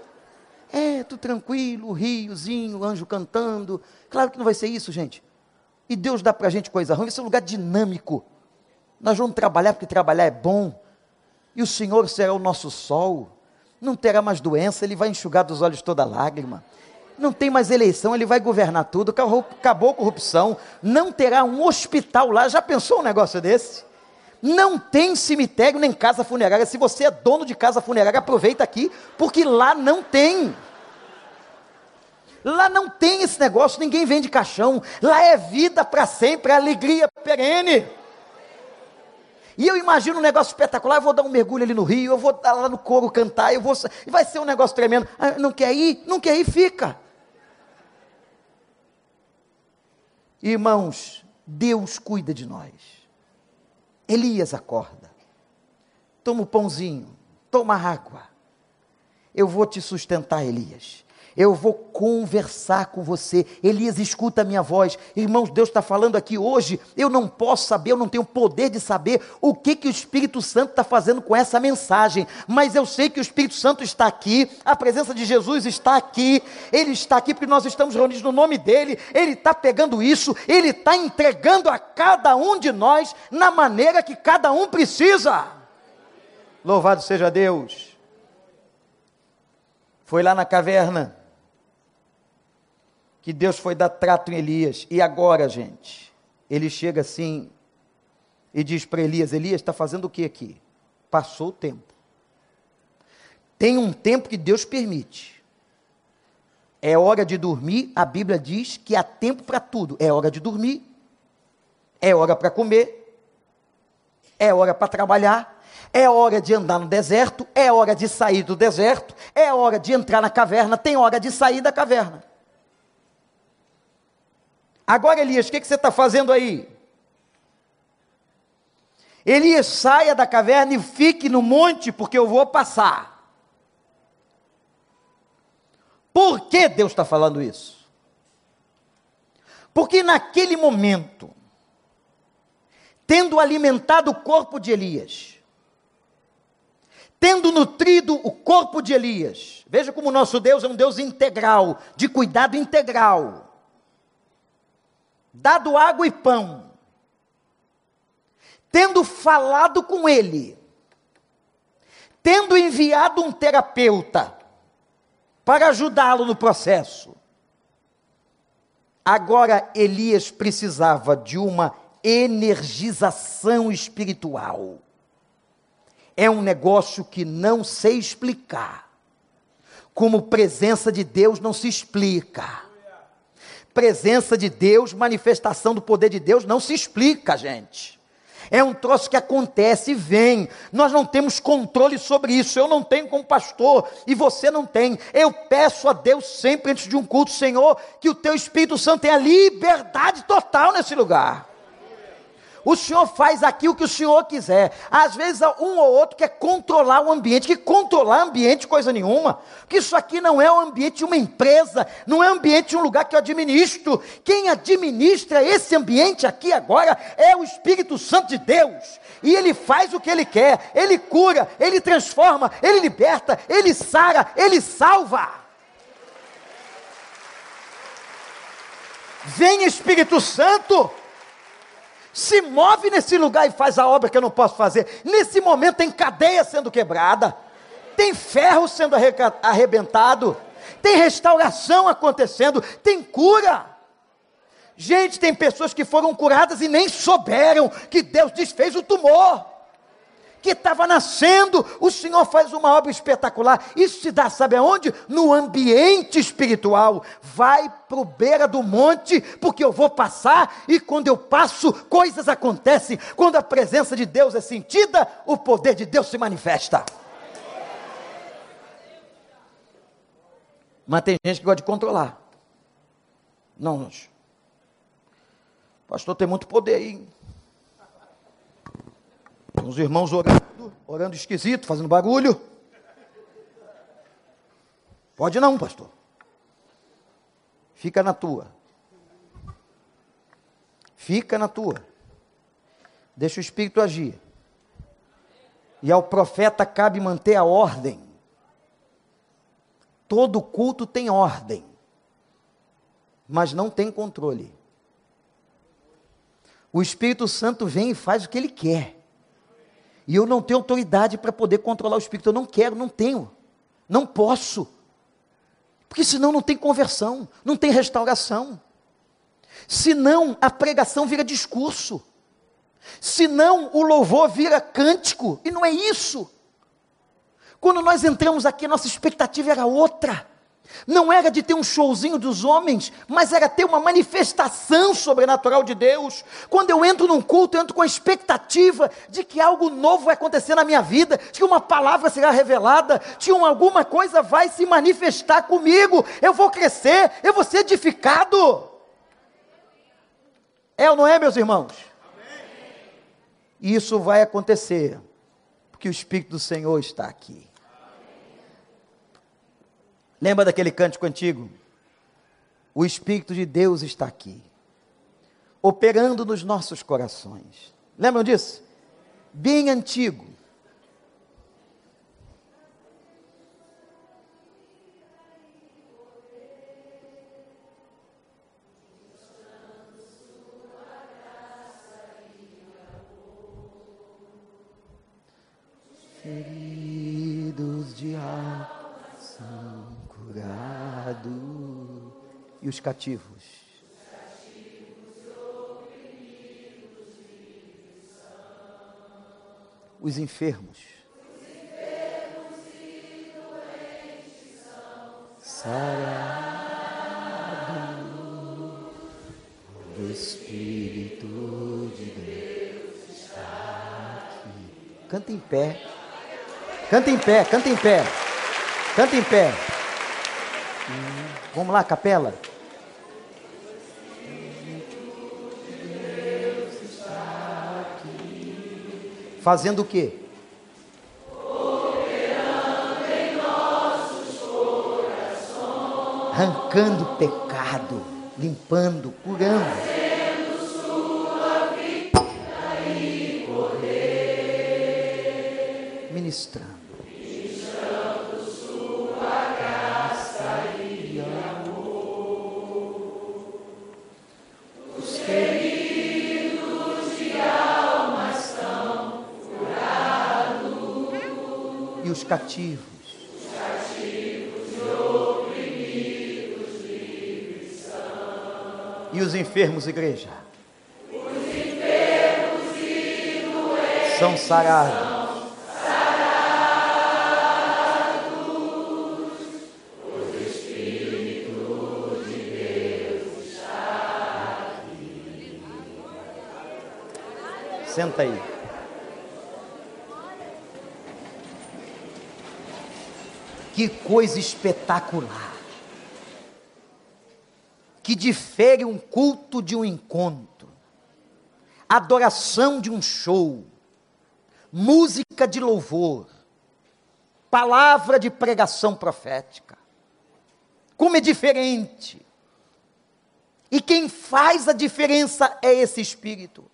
É, tudo tranquilo, riozinho, anjo cantando. Claro que não vai ser isso, gente. E Deus dá para a gente coisa ruim, vai ser um lugar dinâmico. Nós vamos trabalhar porque trabalhar é bom. E o Senhor será o nosso sol. Não terá mais doença, Ele vai enxugar dos olhos toda lágrima não tem mais eleição, ele vai governar tudo, acabou a corrupção, não terá um hospital lá. Já pensou um negócio desse? Não tem cemitério nem casa funerária. Se você é dono de casa funerária, aproveita aqui, porque lá não tem. Lá não tem esse negócio, ninguém vende caixão. Lá é vida para sempre, alegria perene. E eu imagino um negócio espetacular, eu vou dar um mergulho ali no rio, eu vou lá no coro cantar, eu vou, vai ser um negócio tremendo. Ah, não quer ir? Não quer ir, fica. Irmãos, Deus cuida de nós. Elias acorda. Toma o pãozinho, toma água. Eu vou te sustentar, Elias eu vou conversar com você. Elias, escuta a minha voz. Irmãos, Deus está falando aqui hoje. Eu não posso saber, eu não tenho poder de saber o que, que o Espírito Santo está fazendo com essa mensagem. Mas eu sei que o Espírito Santo está aqui, a presença de Jesus está aqui. Ele está aqui porque nós estamos reunidos no nome dEle. Ele está pegando isso, Ele está entregando a cada um de nós na maneira que cada um precisa. Louvado seja Deus. Foi lá na caverna que Deus foi dar trato em Elias. E agora, gente, ele chega assim e diz para Elias: Elias, está fazendo o que aqui? Passou o tempo. Tem um tempo que Deus permite. É hora de dormir, a Bíblia diz que há tempo para tudo. É hora de dormir, é hora para comer, é hora para trabalhar, é hora de andar no deserto, é hora de sair do deserto, é hora de entrar na caverna, tem hora de sair da caverna. Agora, Elias, o que, que você está fazendo aí? Elias, saia da caverna e fique no monte, porque eu vou passar. Por que Deus está falando isso? Porque naquele momento, tendo alimentado o corpo de Elias, tendo nutrido o corpo de Elias, veja como o nosso Deus é um Deus integral, de cuidado integral dado água e pão, tendo falado com ele, tendo enviado um terapeuta para ajudá-lo no processo. Agora Elias precisava de uma energização espiritual. É um negócio que não sei explicar. Como presença de Deus não se explica presença de Deus, manifestação do poder de Deus, não se explica, gente. É um troço que acontece e vem. Nós não temos controle sobre isso. Eu não tenho como pastor e você não tem. Eu peço a Deus sempre antes de um culto, Senhor, que o teu Espírito Santo tenha liberdade total nesse lugar. O Senhor faz aqui o que o Senhor quiser. Às vezes um ou outro quer controlar o ambiente, que controlar ambiente coisa nenhuma. Que isso aqui não é o ambiente de uma empresa, não é o ambiente de um lugar que eu administro. Quem administra esse ambiente aqui agora é o Espírito Santo de Deus. E ele faz o que ele quer, ele cura, ele transforma, ele liberta, ele sara, ele salva. Vem Espírito Santo se move nesse lugar e faz a obra que eu não posso fazer. Nesse momento tem cadeia sendo quebrada, tem ferro sendo arrebentado, tem restauração acontecendo, tem cura. Gente, tem pessoas que foram curadas e nem souberam que Deus desfez o tumor que estava nascendo, o Senhor faz uma obra espetacular. Isso se dá, sabe aonde? No ambiente espiritual. Vai para beira do monte, porque eu vou passar, e quando eu passo, coisas acontecem. Quando a presença de Deus é sentida, o poder de Deus se manifesta. Mas tem gente que gosta de controlar. Não, pastor tem muito poder aí. Uns irmãos orando, orando esquisito, fazendo barulho. Pode não, pastor. Fica na tua. Fica na tua. Deixa o Espírito agir. E ao profeta cabe manter a ordem. Todo culto tem ordem, mas não tem controle. O Espírito Santo vem e faz o que ele quer. E eu não tenho autoridade para poder controlar o Espírito. Eu não quero, não tenho. Não posso. Porque senão não tem conversão, não tem restauração. Senão a pregação vira discurso. Senão o louvor vira cântico. E não é isso. Quando nós entramos aqui, nossa expectativa era outra. Não era de ter um showzinho dos homens, mas era ter uma manifestação sobrenatural de Deus. Quando eu entro num culto, eu entro com a expectativa de que algo novo vai acontecer na minha vida, de que uma palavra será revelada, de que alguma coisa vai se manifestar comigo. Eu vou crescer, eu vou ser edificado. É ou não é, meus irmãos? Isso vai acontecer, porque o Espírito do Senhor está aqui. Lembra daquele cântico antigo? O Espírito de Deus está aqui, operando nos nossos corações. Lembram disso? Bem antigo. Feridos de alma E os cativos? Os enfermos. Sarados do Espírito de Deus está aqui. Canta em pé. Canta em pé, canta em pé. Canta em pé. Vamos lá, capela. Fazendo o quê? Arrancando pecado, limpando, curando. Ministrando. Cativos. Os cativos e oprimidos. E os enfermos, igreja? Os enfermos e doentes são sarados. Senta aí. Que coisa espetacular. Que difere um culto de um encontro, adoração de um show, música de louvor, palavra de pregação profética. Como é diferente. E quem faz a diferença é esse espírito.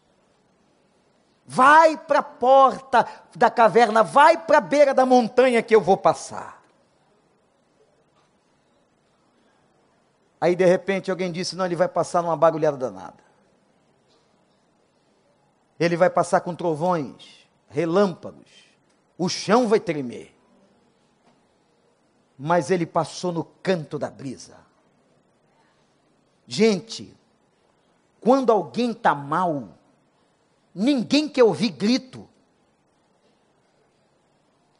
Vai para a porta da caverna, vai para a beira da montanha que eu vou passar. Aí de repente alguém disse: não, ele vai passar numa bagulhada danada. Ele vai passar com trovões, relâmpagos, o chão vai tremer. Mas ele passou no canto da brisa. Gente, quando alguém está mal, ninguém quer ouvir grito.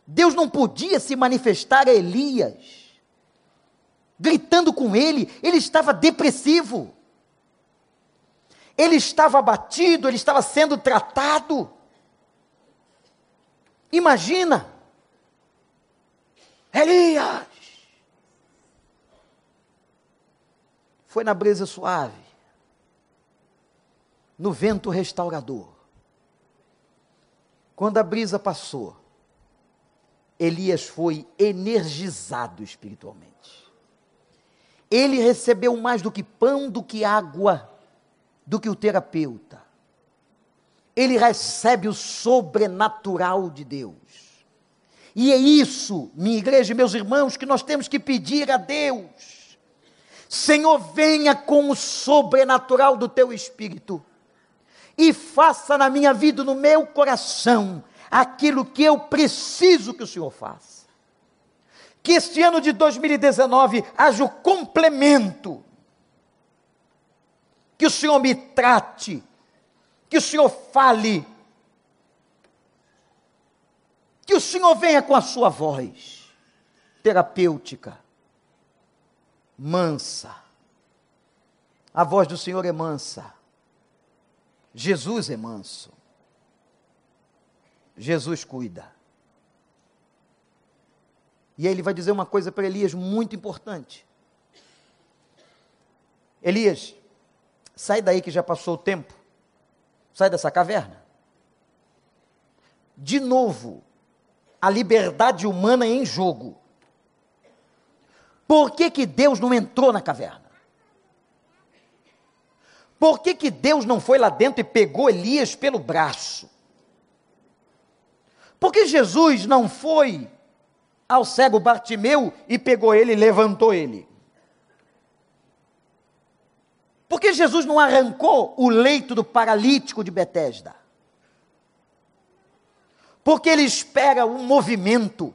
Deus não podia se manifestar a Elias gritando com ele, ele estava depressivo. Ele estava abatido, ele estava sendo tratado. Imagina, Elias foi na brisa suave, no vento restaurador. Quando a brisa passou, Elias foi energizado espiritualmente ele recebeu mais do que pão, do que água. do que o terapeuta. Ele recebe o sobrenatural de Deus. E é isso, minha igreja e meus irmãos, que nós temos que pedir a Deus. Senhor, venha com o sobrenatural do teu espírito e faça na minha vida, no meu coração, aquilo que eu preciso que o Senhor faça. Que este ano de 2019 haja o complemento que o Senhor me trate, que o Senhor fale, que o Senhor venha com a sua voz terapêutica, mansa. A voz do Senhor é mansa. Jesus é manso. Jesus cuida. E aí ele vai dizer uma coisa para Elias muito importante. Elias, Sai daí que já passou o tempo. Sai dessa caverna. De novo, a liberdade humana é em jogo. Por que, que Deus não entrou na caverna? Por que, que Deus não foi lá dentro e pegou Elias pelo braço? Por que Jesus não foi ao cego Bartimeu e pegou ele e levantou ele? Por que Jesus não arrancou o leito do paralítico de Betesda? Porque ele espera um movimento.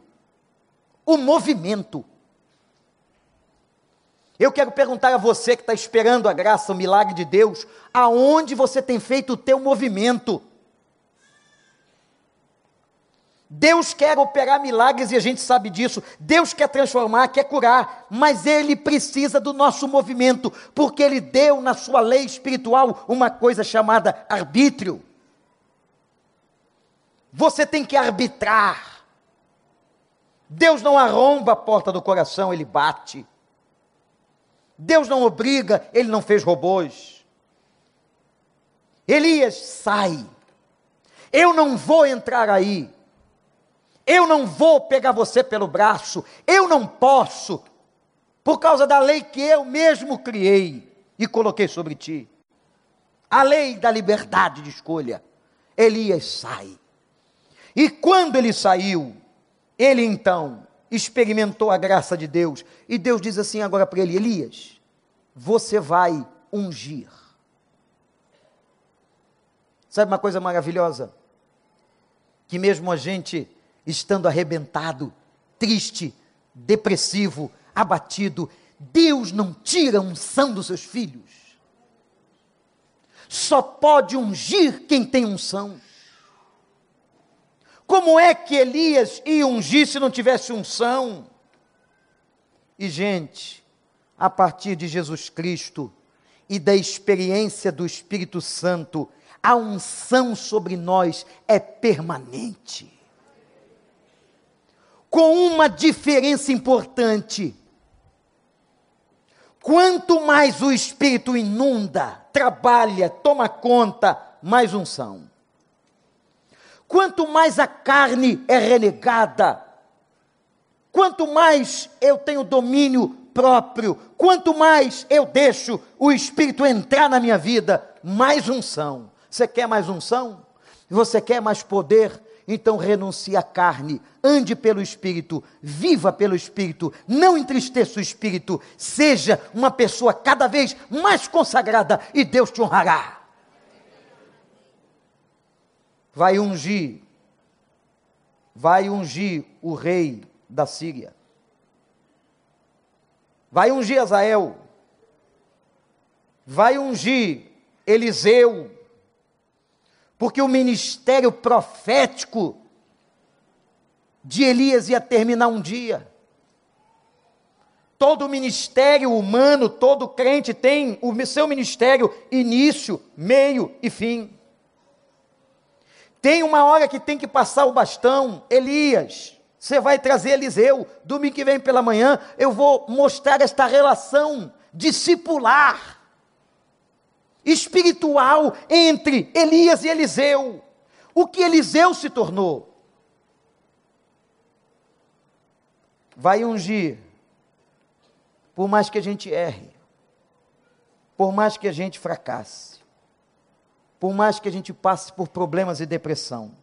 O um movimento. Eu quero perguntar a você que está esperando a graça, o milagre de Deus, aonde você tem feito o teu movimento? Deus quer operar milagres e a gente sabe disso. Deus quer transformar, quer curar, mas Ele precisa do nosso movimento, porque Ele deu na sua lei espiritual uma coisa chamada arbítrio. Você tem que arbitrar. Deus não arromba a porta do coração, Ele bate. Deus não obriga, Ele não fez robôs. Elias sai. Eu não vou entrar aí. Eu não vou pegar você pelo braço, eu não posso, por causa da lei que eu mesmo criei e coloquei sobre ti. A lei da liberdade de escolha. Elias sai. E quando ele saiu, ele então experimentou a graça de Deus. E Deus diz assim agora para ele: Elias, você vai ungir. Sabe uma coisa maravilhosa? Que mesmo a gente estando arrebentado, triste, depressivo, abatido, Deus não tira a unção dos seus filhos. Só pode ungir quem tem unção. Como é que Elias ia ungir se não tivesse unção? E, gente, a partir de Jesus Cristo e da experiência do Espírito Santo, a unção sobre nós é permanente com uma diferença importante. Quanto mais o Espírito inunda, trabalha, toma conta, mais unção. Quanto mais a carne é renegada, quanto mais eu tenho domínio próprio, quanto mais eu deixo o Espírito entrar na minha vida, mais unção. Você quer mais unção? Você quer mais poder? Então renuncie à carne, ande pelo Espírito, viva pelo Espírito, não entristeça o Espírito, seja uma pessoa cada vez mais consagrada e Deus te honrará. Vai ungir, vai ungir o rei da Síria, vai ungir Azael, vai ungir Eliseu, porque o ministério profético de Elias ia terminar um dia. Todo ministério humano, todo crente tem o seu ministério início, meio e fim. Tem uma hora que tem que passar o bastão. Elias, você vai trazer Eliseu. Domingo que vem pela manhã, eu vou mostrar esta relação discipular espiritual entre Elias e Eliseu. O que Eliseu se tornou? Vai ungir, por mais que a gente erre, por mais que a gente fracasse, por mais que a gente passe por problemas e depressão,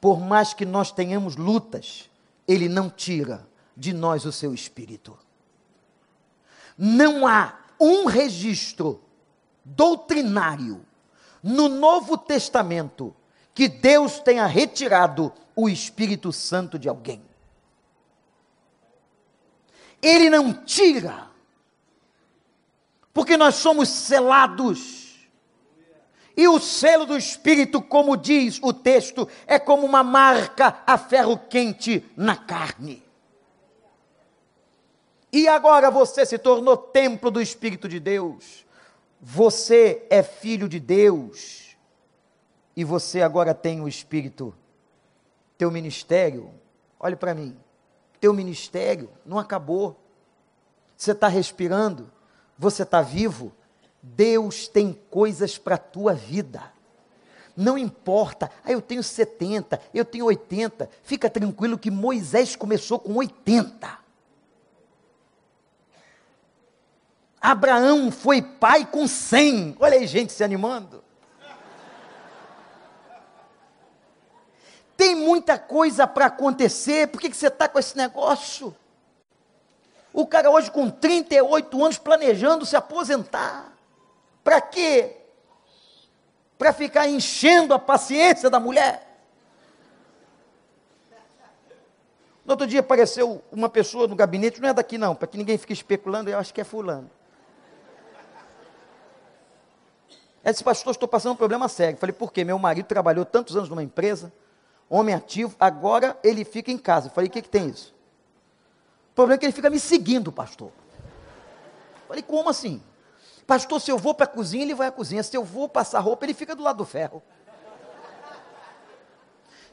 por mais que nós tenhamos lutas, Ele não tira de nós o seu espírito. Não há um registro doutrinário no Novo Testamento que Deus tenha retirado o Espírito Santo de alguém. Ele não tira, porque nós somos selados. E o selo do Espírito, como diz o texto, é como uma marca a ferro quente na carne. E agora você se tornou templo do Espírito de Deus. Você é filho de Deus. E você agora tem o Espírito. Teu ministério, olhe para mim. Teu ministério não acabou. Você está respirando. Você está vivo. Deus tem coisas para a tua vida. Não importa, ah, eu tenho 70, eu tenho 80. Fica tranquilo que Moisés começou com 80. Abraão foi pai com cem. Olha aí, gente se animando. Tem muita coisa para acontecer, por que, que você está com esse negócio? O cara hoje com 38 anos planejando se aposentar. Para quê? Para ficar enchendo a paciência da mulher. No outro dia apareceu uma pessoa no gabinete, não é daqui não, para que ninguém fique especulando, eu acho que é fulano. Ela disse, pastor, estou passando um problema sério. Falei, por quê? Meu marido trabalhou tantos anos numa empresa, homem ativo, agora ele fica em casa. Falei, o que, que tem isso? O problema é que ele fica me seguindo, pastor. Falei, como assim? Pastor, se eu vou para a cozinha, ele vai à cozinha. Se eu vou passar roupa, ele fica do lado do ferro.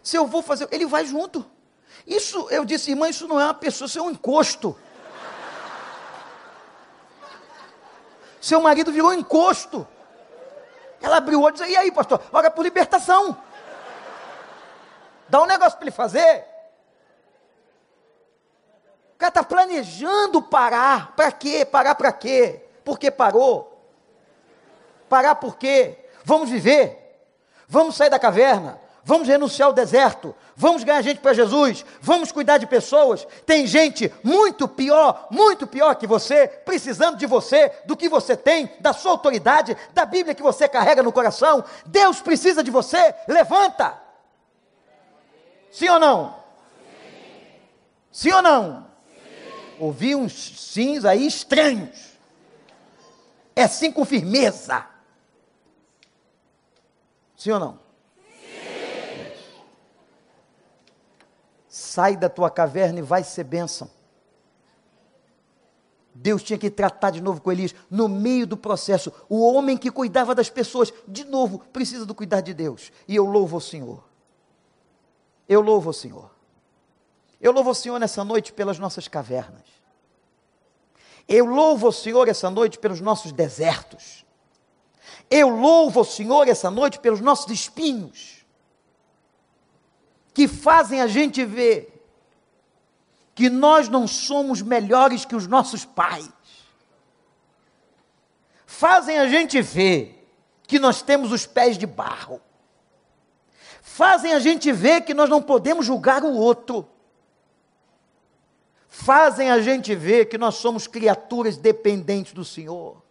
Se eu vou fazer, ele vai junto. Isso, eu disse, irmã, isso não é uma pessoa, isso é um encosto. Seu marido virou encosto. Ela abriu o olho e disse: E aí, pastor? Ora por libertação. Dá um negócio para ele fazer. O cara está planejando parar. Para quê? Parar para quê? Por que parou? Parar por quê? Vamos viver. Vamos sair da caverna vamos renunciar ao deserto, vamos ganhar gente para Jesus, vamos cuidar de pessoas. Tem gente muito pior, muito pior que você, precisando de você, do que você tem, da sua autoridade, da Bíblia que você carrega no coração. Deus precisa de você, levanta. Sim ou não? Sim, sim ou não? Sim. Ouvi uns sims aí estranhos. É sim com firmeza. Sim ou não? Sai da tua caverna e vai ser bênção. Deus tinha que tratar de novo com Elias no meio do processo. O homem que cuidava das pessoas, de novo, precisa do cuidar de Deus. E eu louvo o Senhor. Eu louvo o Senhor. Eu louvo o Senhor nessa noite pelas nossas cavernas. Eu louvo o Senhor essa noite pelos nossos desertos. Eu louvo o Senhor essa noite pelos nossos espinhos que fazem a gente ver que nós não somos melhores que os nossos pais. Fazem a gente ver que nós temos os pés de barro. Fazem a gente ver que nós não podemos julgar o outro. Fazem a gente ver que nós somos criaturas dependentes do Senhor.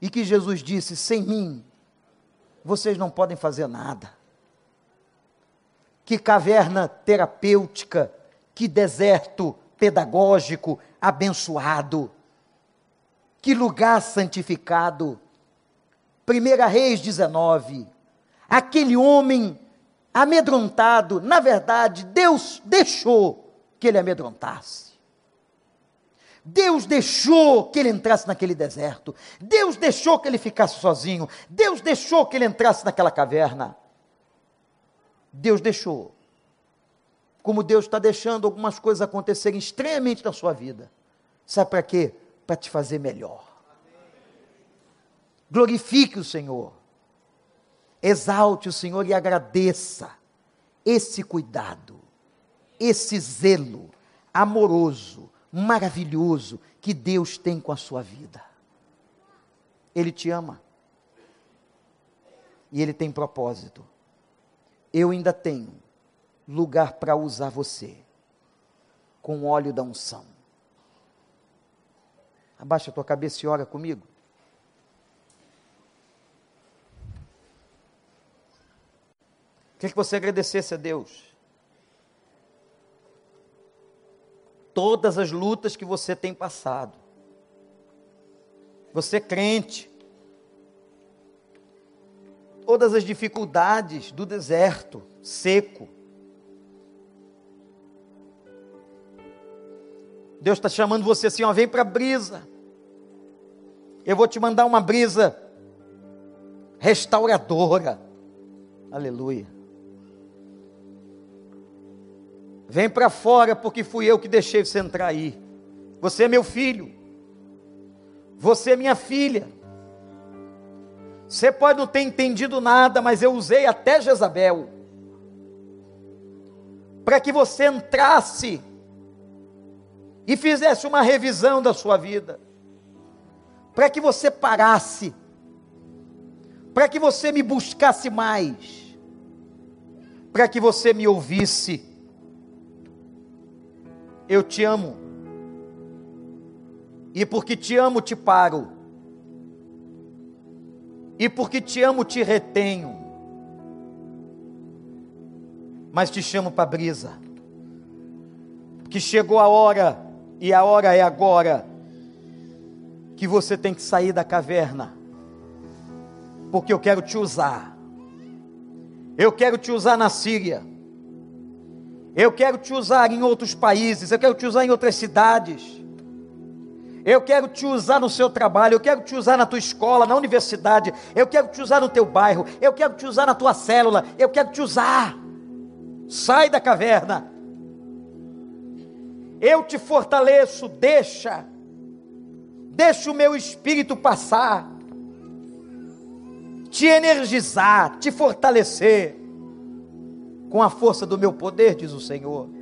E que Jesus disse: sem mim, vocês não podem fazer nada que caverna terapêutica, que deserto pedagógico abençoado, que lugar santificado. 1 Reis 19, aquele homem amedrontado, na verdade, Deus deixou que ele amedrontasse. Deus deixou que ele entrasse naquele deserto. Deus deixou que ele ficasse sozinho. Deus deixou que ele entrasse naquela caverna. Deus deixou. Como Deus está deixando algumas coisas acontecerem estranhamente na sua vida. Sabe para quê? Para te fazer melhor. Glorifique o Senhor. Exalte o Senhor e agradeça esse cuidado, esse zelo amoroso, maravilhoso que Deus tem com a sua vida. Ele te ama. E Ele tem propósito. Eu ainda tenho lugar para usar você com o óleo da unção. Abaixa a tua cabeça e ora comigo. Queria que você agradecesse a Deus. Todas as lutas que você tem passado. Você é crente. Todas as dificuldades do deserto seco. Deus está chamando você assim, ó, vem para a brisa. Eu vou te mandar uma brisa restauradora. Aleluia. Vem para fora, porque fui eu que deixei você entrar aí. Você é meu filho. Você é minha filha. Você pode não ter entendido nada, mas eu usei até Jezabel. Para que você entrasse e fizesse uma revisão da sua vida, para que você parasse, para que você me buscasse mais, para que você me ouvisse. Eu te amo. E porque te amo, te paro. E porque te amo, te retenho. Mas te chamo para brisa. Que chegou a hora, e a hora é agora, que você tem que sair da caverna. Porque eu quero te usar. Eu quero te usar na Síria. Eu quero te usar em outros países, eu quero te usar em outras cidades. Eu quero te usar no seu trabalho, eu quero te usar na tua escola, na universidade, eu quero te usar no teu bairro, eu quero te usar na tua célula, eu quero te usar. Sai da caverna. Eu te fortaleço, deixa. Deixa o meu espírito passar. Te energizar, te fortalecer com a força do meu poder, diz o Senhor.